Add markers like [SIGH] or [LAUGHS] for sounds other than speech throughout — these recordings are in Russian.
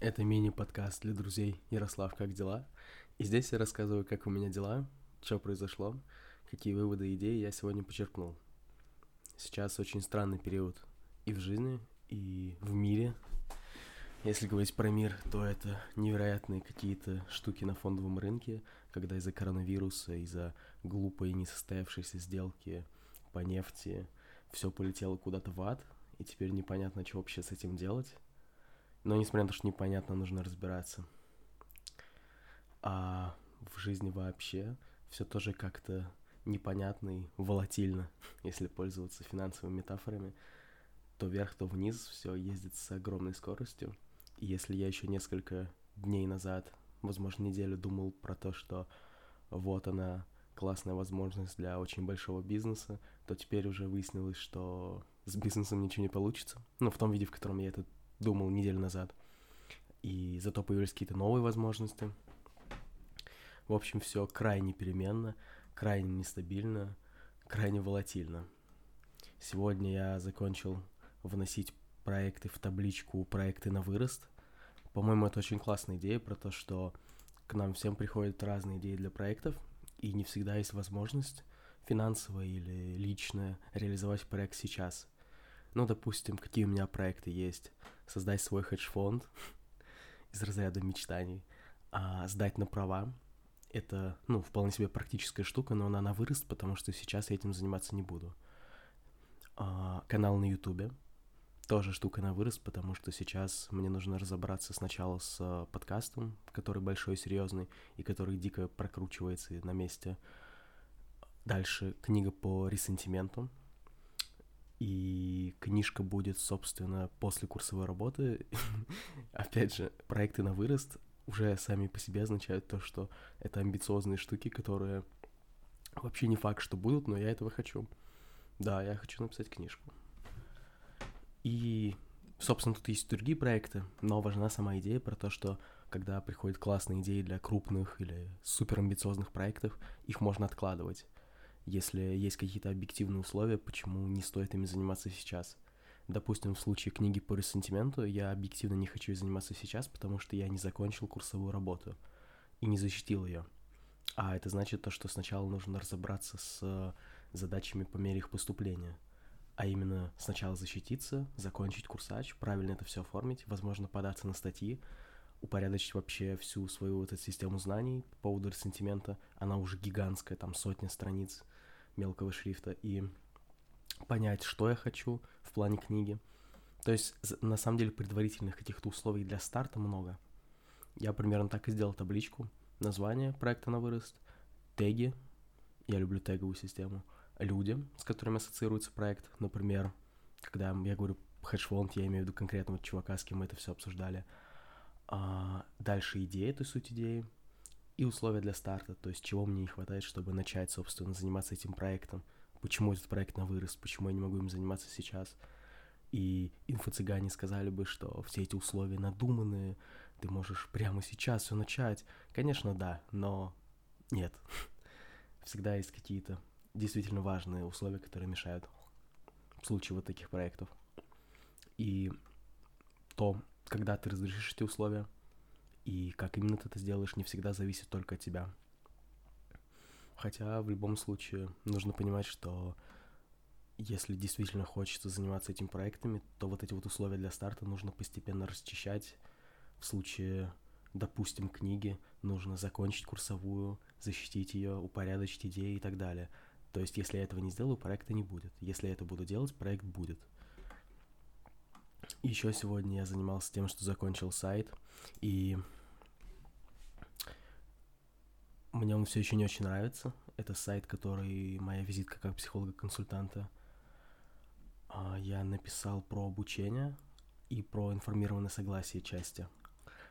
Это мини-подкаст для друзей Ярослав, как дела? И здесь я рассказываю, как у меня дела, что произошло, какие выводы и идеи я сегодня почерпнул. Сейчас очень странный период и в жизни, и в мире. Если говорить про мир, то это невероятные какие-то штуки на фондовом рынке, когда из-за коронавируса, из-за глупой несостоявшейся сделки по нефти все полетело куда-то в ад, и теперь непонятно, что вообще с этим делать. Но несмотря на то, что непонятно, нужно разбираться. А в жизни вообще все тоже как-то непонятно и волатильно, [LAUGHS] если пользоваться финансовыми метафорами. То вверх, то вниз все ездит с огромной скоростью. И если я еще несколько дней назад, возможно, неделю думал про то, что вот она, классная возможность для очень большого бизнеса, то теперь уже выяснилось, что с бизнесом ничего не получится. Ну, в том виде, в котором я это думал неделю назад. И зато появились какие-то новые возможности. В общем, все крайне переменно, крайне нестабильно, крайне волатильно. Сегодня я закончил вносить проекты в табличку «Проекты на вырост». По-моему, это очень классная идея про то, что к нам всем приходят разные идеи для проектов, и не всегда есть возможность финансовая или личная реализовать проект сейчас. Ну, допустим, какие у меня проекты есть. Создать свой хедж-фонд [LAUGHS] из разряда мечтаний, а сдать на права. Это, ну, вполне себе практическая штука, но она на вырост, потому что сейчас я этим заниматься не буду. А, канал на Ютубе. Тоже штука на вырост, потому что сейчас мне нужно разобраться сначала с а, подкастом, который большой, серьезный, и который дико прокручивается на месте. Дальше книга по ресентименту, и книжка будет, собственно, после курсовой работы. [LAUGHS] Опять же, проекты на вырост уже сами по себе означают то, что это амбициозные штуки, которые вообще не факт, что будут, но я этого хочу. Да, я хочу написать книжку. И, собственно, тут есть другие проекты, но важна сама идея про то, что когда приходят классные идеи для крупных или суперамбициозных проектов, их можно откладывать если есть какие-то объективные условия, почему не стоит ими заниматься сейчас. Допустим, в случае книги по ресентименту я объективно не хочу заниматься сейчас, потому что я не закончил курсовую работу и не защитил ее. А это значит то, что сначала нужно разобраться с задачами по мере их поступления. А именно сначала защититься, закончить курсач, правильно это все оформить, возможно, податься на статьи, упорядочить вообще всю свою вот эту систему знаний по поводу ресентимента. Она уже гигантская, там сотня страниц мелкого шрифта. И понять, что я хочу в плане книги. То есть, на самом деле, предварительных каких-то условий для старта много. Я примерно так и сделал табличку. Название проекта на вырост, теги, я люблю теговую систему, люди, с которыми ассоциируется проект. Например, когда я говорю хедж-фонд, я имею в виду конкретного чувака, с кем мы это все обсуждали – дальше идея, то есть суть идеи, и условия для старта, то есть чего мне не хватает, чтобы начать, собственно, заниматься этим проектом, почему этот проект на вырост, почему я не могу им заниматься сейчас. И инфо-цыгане сказали бы, что все эти условия надуманные, ты можешь прямо сейчас все начать. Конечно, да, но нет. [LAUGHS] Всегда есть какие-то действительно важные условия, которые мешают в случае вот таких проектов. И то, когда ты разрешишь эти условия, и как именно ты это сделаешь, не всегда зависит только от тебя. Хотя в любом случае нужно понимать, что если действительно хочется заниматься этими проектами, то вот эти вот условия для старта нужно постепенно расчищать. В случае, допустим, книги, нужно закончить курсовую, защитить ее, упорядочить идеи и так далее. То есть, если я этого не сделаю, проекта не будет. Если я это буду делать, проект будет. Еще сегодня я занимался тем, что закончил сайт, и мне он все еще не очень нравится. Это сайт, который моя визитка как психолога-консультанта. А, я написал про обучение и про информированное согласие части.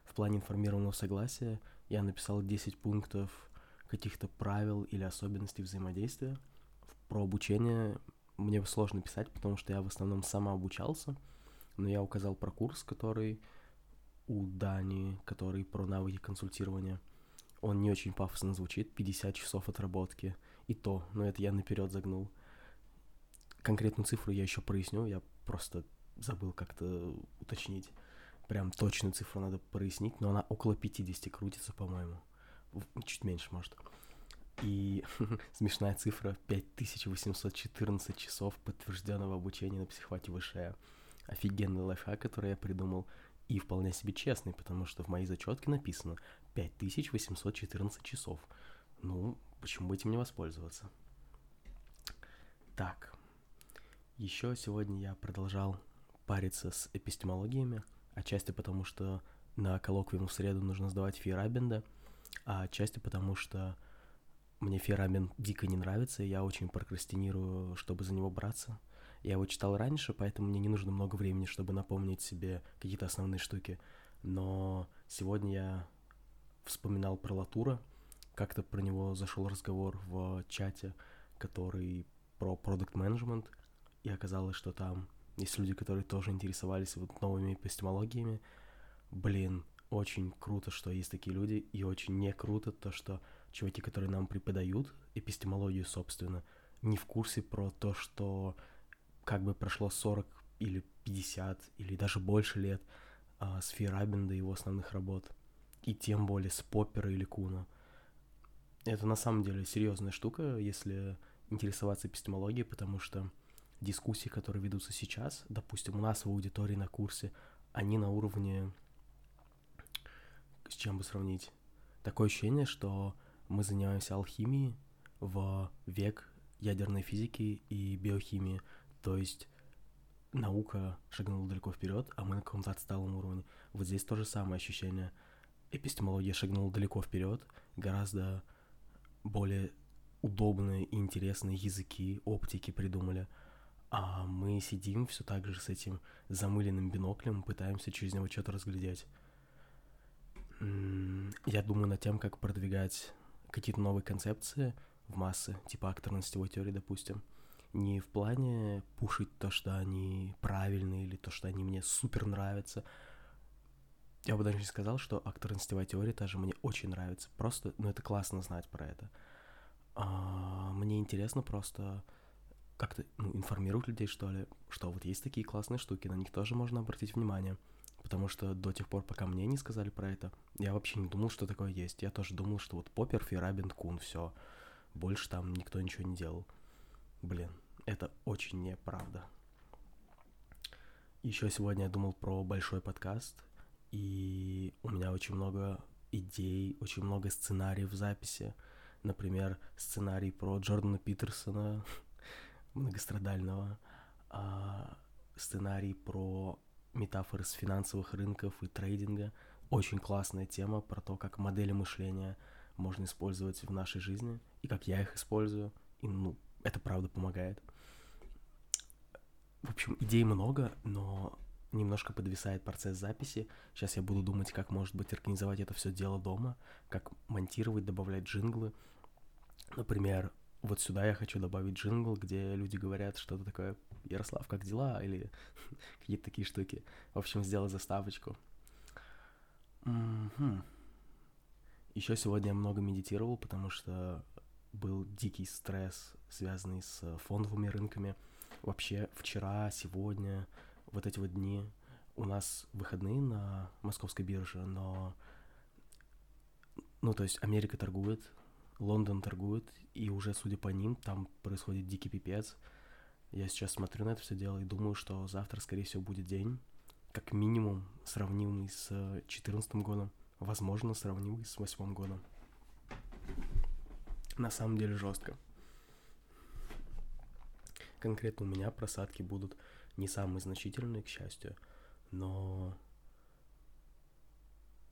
В плане информированного согласия я написал 10 пунктов каких-то правил или особенностей взаимодействия. Про обучение мне сложно писать, потому что я в основном сама обучался — но я указал про курс, который у Дани, который про навыки консультирования. Он не очень пафосно звучит, 50 часов отработки. И то, но это я наперед загнул. Конкретную цифру я еще проясню, я просто забыл как-то уточнить. прям точную цифру надо прояснить, но она около 50 крутится, по-моему. Чуть меньше, может. И [LAUGHS] смешная цифра 5814 часов подтвержденного обучения на психвате выше. Офигенный лайфхак, который я придумал, и вполне себе честный, потому что в моей зачетке написано 5814 часов. Ну, почему бы этим не воспользоваться? Так, еще сегодня я продолжал париться с эпистемологиями, отчасти потому, что на коллоквиум в среду нужно сдавать Фейрабенда, а отчасти потому, что мне Фейрабен дико не нравится, и я очень прокрастинирую, чтобы за него браться. Я его читал раньше, поэтому мне не нужно много времени, чтобы напомнить себе какие-то основные штуки. Но сегодня я вспоминал про Латура, как-то про него зашел разговор в чате, который про продукт менеджмент и оказалось, что там есть люди, которые тоже интересовались вот новыми эпистемологиями. Блин, очень круто, что есть такие люди, и очень не круто то, что чуваки, которые нам преподают эпистемологию, собственно, не в курсе про то, что как бы прошло 40 или 50 или даже больше лет а, с Фейрабенда и его основных работ, и тем более с Поппера или Куна. Это на самом деле серьезная штука, если интересоваться эпистемологией, потому что дискуссии, которые ведутся сейчас, допустим, у нас в аудитории на курсе, они на уровне... С чем бы сравнить? Такое ощущение, что мы занимаемся алхимией в век ядерной физики и биохимии. То есть наука шагнула далеко вперед, а мы на каком-то отсталом уровне. Вот здесь то же самое ощущение. Эпистемология шагнула далеко вперед, гораздо более удобные и интересные языки, оптики придумали – а мы сидим все так же с этим замыленным биноклем, пытаемся через него что-то разглядеть. Я думаю над тем, как продвигать какие-то новые концепции в массы, типа акторно-сетевой теории, допустим. Не в плане пушить то, что они правильные, или то, что они мне супер нравятся. Я бы даже не сказал, что акторно-сетевая теория тоже мне очень нравится. Просто, ну, это классно знать про это. А, мне интересно просто как-то ну, информировать людей, что ли, что вот есть такие классные штуки, на них тоже можно обратить внимание. Потому что до тех пор, пока мне не сказали про это, я вообще не думал, что такое есть. Я тоже думал, что вот Поппер, Фейрабин, Кун, все. Больше там никто ничего не делал. Блин, это очень неправда. Еще сегодня я думал про большой подкаст, и у меня очень много идей, очень много сценариев записи. Например, сценарий про Джордана Питерсона, [LAUGHS] многострадального, а, сценарий про метафоры с финансовых рынков и трейдинга. Очень классная тема про то, как модели мышления можно использовать в нашей жизни, и как я их использую, и, ну, это правда помогает. В общем, идей много, но немножко подвисает процесс записи. Сейчас я буду думать, как, может быть, организовать это все дело дома, как монтировать, добавлять джинглы. Например, вот сюда я хочу добавить джингл, где люди говорят что-то такое «Ярослав, как дела?» или [LAUGHS] какие-то такие штуки. В общем, сделать заставочку. Еще сегодня я много медитировал, потому что был дикий стресс, связанный с фондовыми рынками. Вообще, вчера, сегодня, вот эти вот дни у нас выходные на московской бирже, но... Ну, то есть Америка торгует, Лондон торгует, и уже, судя по ним, там происходит дикий пипец. Я сейчас смотрю на это все дело и думаю, что завтра, скорее всего, будет день, как минимум, сравнимый с 2014 годом, возможно, сравнимый с 2008 годом. На самом деле жестко. Конкретно у меня просадки будут не самые значительные, к счастью, но,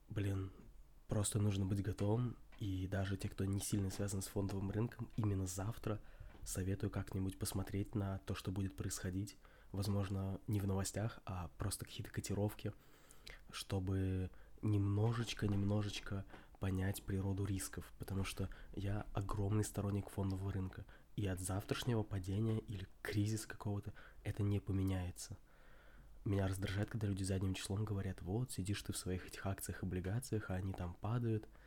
блин, просто нужно быть готовым и даже те, кто не сильно связан с фондовым рынком, именно завтра советую как-нибудь посмотреть на то, что будет происходить. Возможно, не в новостях, а просто какие-то котировки, чтобы немножечко-немножечко понять природу рисков, потому что я огромный сторонник фондового рынка, и от завтрашнего падения или кризиса какого-то это не поменяется. Меня раздражает, когда люди задним числом говорят, вот, сидишь ты в своих этих акциях, облигациях, а они там падают –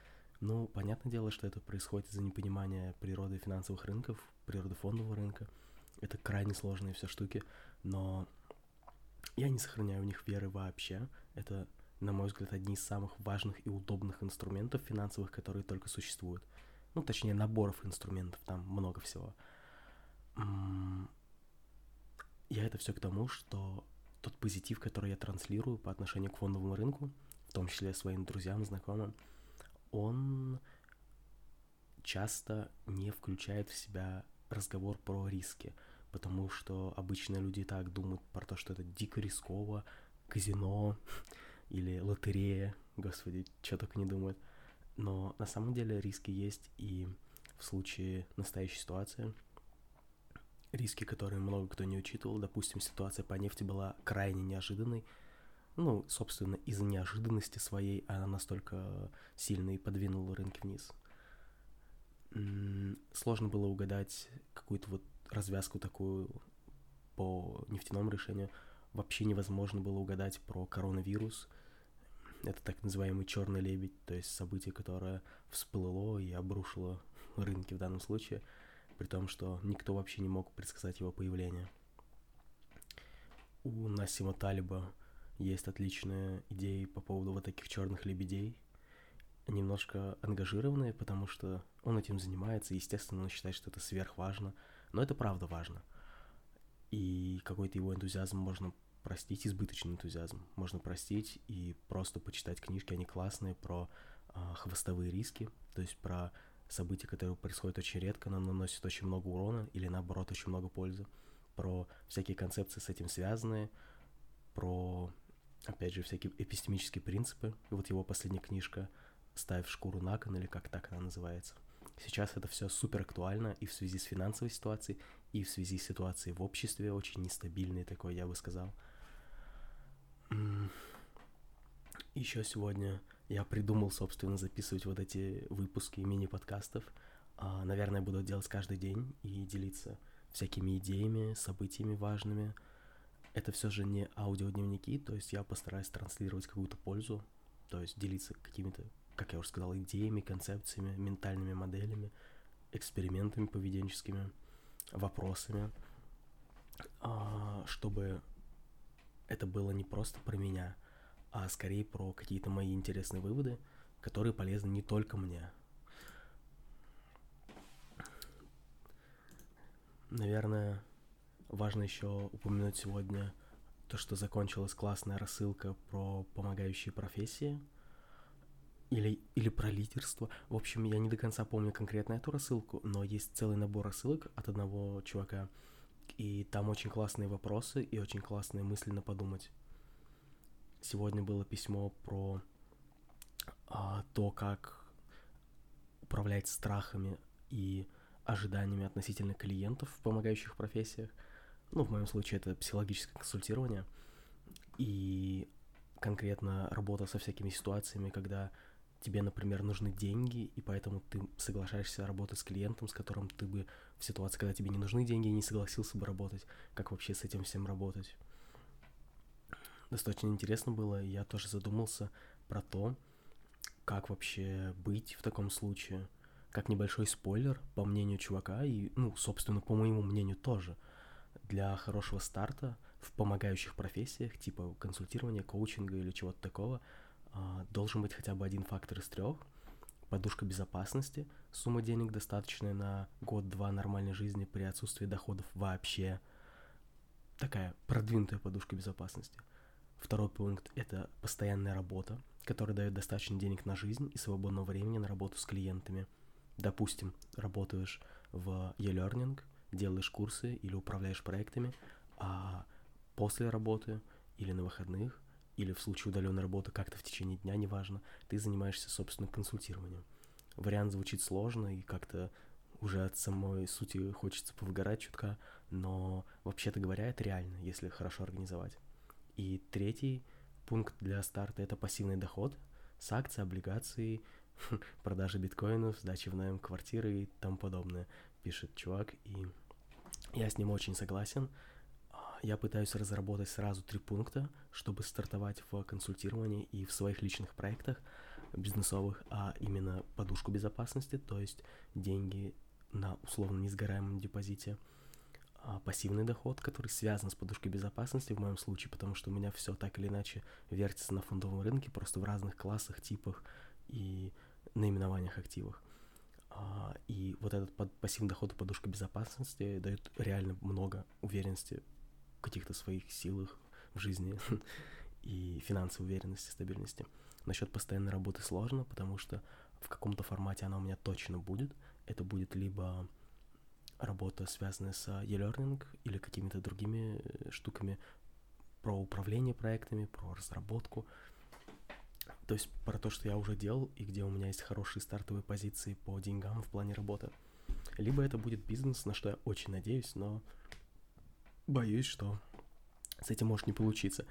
ну, понятное дело, что это происходит из-за непонимания природы финансовых рынков, природы фондового рынка. Это крайне сложные все штуки, но я не сохраняю в них веры вообще. Это на мой взгляд, одни из самых важных и удобных инструментов финансовых, которые только существуют. Ну, точнее, наборов инструментов, там много всего. Я это все к тому, что тот позитив, который я транслирую по отношению к фондовому рынку, в том числе своим друзьям, знакомым, он часто не включает в себя разговор про риски, потому что обычно люди так думают про то, что это дико рисково, казино [LAUGHS] или лотерея, господи, что только не думают. Но на самом деле риски есть и в случае настоящей ситуации. Риски, которые много кто не учитывал, допустим, ситуация по нефти была крайне неожиданной, ну, собственно, из-за неожиданности своей она настолько сильно и подвинула рынки вниз. Сложно было угадать какую-то вот развязку такую по нефтяному решению. Вообще невозможно было угадать про коронавирус. Это так называемый черный лебедь, то есть событие, которое всплыло и обрушило рынки в данном случае, при том, что никто вообще не мог предсказать его появление. У Насима Талиба есть отличные идеи по поводу вот таких черных лебедей, немножко ангажированные, потому что он этим занимается, естественно, он считает, что это сверхважно, но это правда важно. И какой-то его энтузиазм можно простить, избыточный энтузиазм можно простить и просто почитать книжки, они классные, про э, хвостовые риски, то есть про события, которые происходят очень редко, но наносят очень много урона или наоборот очень много пользы, про всякие концепции с этим связанные, про, опять же, всякие эпистемические принципы. И вот его последняя книжка «Ставь шкуру на кон» или как так она называется – Сейчас это все супер актуально и в связи с финансовой ситуацией, и в связи с ситуацией в обществе, очень нестабильной такой, я бы сказал. Еще сегодня я придумал, собственно, записывать вот эти выпуски мини-подкастов. А, наверное, буду делать каждый день и делиться всякими идеями, событиями важными. Это все же не аудиодневники, то есть я постараюсь транслировать какую-то пользу, то есть делиться какими-то как я уже сказал, идеями, концепциями, ментальными моделями, экспериментами поведенческими, вопросами, а, чтобы это было не просто про меня, а скорее про какие-то мои интересные выводы, которые полезны не только мне. Наверное, важно еще упомянуть сегодня то, что закончилась классная рассылка про помогающие профессии – или, или про лидерство. В общем, я не до конца помню конкретно эту рассылку, но есть целый набор рассылок от одного чувака, и там очень классные вопросы и очень классные мысли на подумать. Сегодня было письмо про а, то, как управлять страхами и ожиданиями относительно клиентов в помогающих профессиях. Ну, в моем случае это психологическое консультирование. И конкретно работа со всякими ситуациями, когда тебе, например, нужны деньги, и поэтому ты соглашаешься работать с клиентом, с которым ты бы в ситуации, когда тебе не нужны деньги, не согласился бы работать, как вообще с этим всем работать. Достаточно интересно было, и я тоже задумался про то, как вообще быть в таком случае. Как небольшой спойлер, по мнению чувака, и, ну, собственно, по моему мнению тоже, для хорошего старта в помогающих профессиях, типа консультирования, коучинга или чего-то такого – а, должен быть хотя бы один фактор из трех. Подушка безопасности, сумма денег достаточная на год-два нормальной жизни при отсутствии доходов вообще. Такая продвинутая подушка безопасности. Второй пункт – это постоянная работа, которая дает достаточно денег на жизнь и свободного времени на работу с клиентами. Допустим, работаешь в e-learning, делаешь курсы или управляешь проектами, а после работы или на выходных – или в случае удаленной работы как-то в течение дня, неважно, ты занимаешься, собственно, консультированием. Вариант звучит сложно и как-то уже от самой сути хочется повыгорать чутка, но вообще-то говоря, это реально, если хорошо организовать. И третий пункт для старта — это пассивный доход с акций, облигаций, [LAUGHS] продажи биткоинов, сдачи в найм квартиры и тому подобное, пишет чувак, и я с ним очень согласен я пытаюсь разработать сразу три пункта, чтобы стартовать в консультировании и в своих личных проектах бизнесовых, а именно подушку безопасности, то есть деньги на условно несгораемом депозите, а, пассивный доход, который связан с подушкой безопасности в моем случае, потому что у меня все так или иначе вертится на фондовом рынке, просто в разных классах, типах и наименованиях активов. А, и вот этот пассивный доход и подушка безопасности дают реально много уверенности каких-то своих силах в жизни [LAUGHS] и финансовой уверенности, стабильности. Насчет постоянной работы сложно, потому что в каком-то формате она у меня точно будет. Это будет либо работа, связанная с e-learning или какими-то другими э, штуками про управление проектами, про разработку. То есть про то, что я уже делал и где у меня есть хорошие стартовые позиции по деньгам в плане работы. Либо это будет бизнес, на что я очень надеюсь, но боюсь, что с этим может не получиться.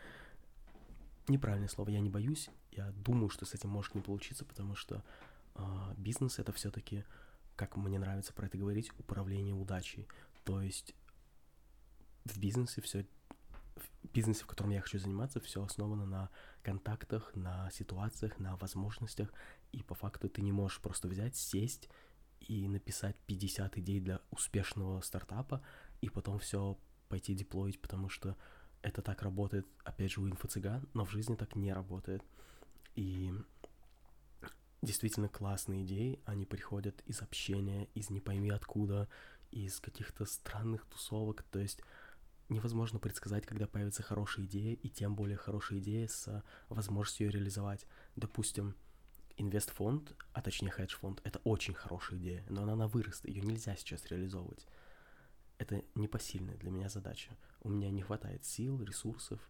Неправильное слово, я не боюсь, я думаю, что с этим может не получиться, потому что э, бизнес это все-таки как мне нравится про это говорить, управление удачей. То есть в бизнесе все в бизнесе, в котором я хочу заниматься, все основано на контактах, на ситуациях, на возможностях, и по факту ты не можешь просто взять, сесть и написать 50 идей для успешного стартапа, и потом все пойти деплоить, потому что это так работает, опять же, у инфо-цыган, но в жизни так не работает. И действительно классные идеи, они приходят из общения, из не пойми откуда, из каких-то странных тусовок, то есть невозможно предсказать, когда появится хорошая идея, и тем более хорошая идея с возможностью ее реализовать. Допустим, инвестфонд, а точнее хедж-фонд, это очень хорошая идея, но она на вырост, ее нельзя сейчас реализовывать. Это непосильная для меня задача. У меня не хватает сил, ресурсов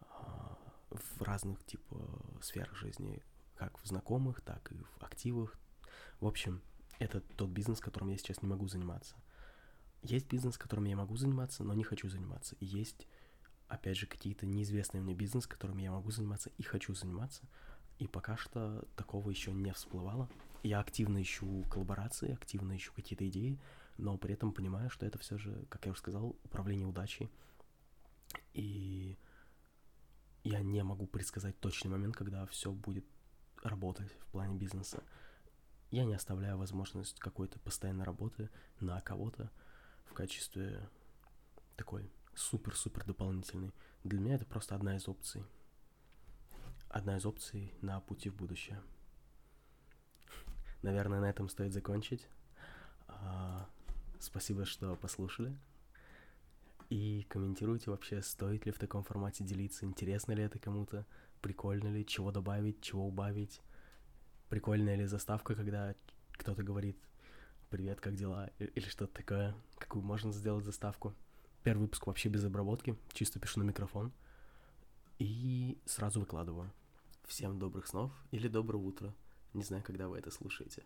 а, в разных типа сферах жизни, как в знакомых, так и в активах. В общем, это тот бизнес, которым я сейчас не могу заниматься. Есть бизнес, которым я могу заниматься, но не хочу заниматься. И есть, опять же, какие-то неизвестные мне бизнес, которым я могу заниматься и хочу заниматься. И пока что такого еще не всплывало. Я активно ищу коллаборации, активно ищу какие-то идеи, но при этом понимаю, что это все же, как я уже сказал, управление удачей. И я не могу предсказать точный момент, когда все будет работать в плане бизнеса. Я не оставляю возможность какой-то постоянной работы на кого-то в качестве такой супер-супер дополнительный. Для меня это просто одна из опций. Одна из опций на пути в будущее. Наверное, на этом стоит закончить. Спасибо, что послушали. И комментируйте вообще, стоит ли в таком формате делиться, интересно ли это кому-то прикольно ли, чего добавить, чего убавить, прикольная ли заставка, когда кто-то говорит «Привет, как дела?» или что-то такое, какую можно сделать заставку. Первый выпуск вообще без обработки, чисто пишу на микрофон и сразу выкладываю. Всем добрых снов или доброго утра. Не знаю, когда вы это слушаете.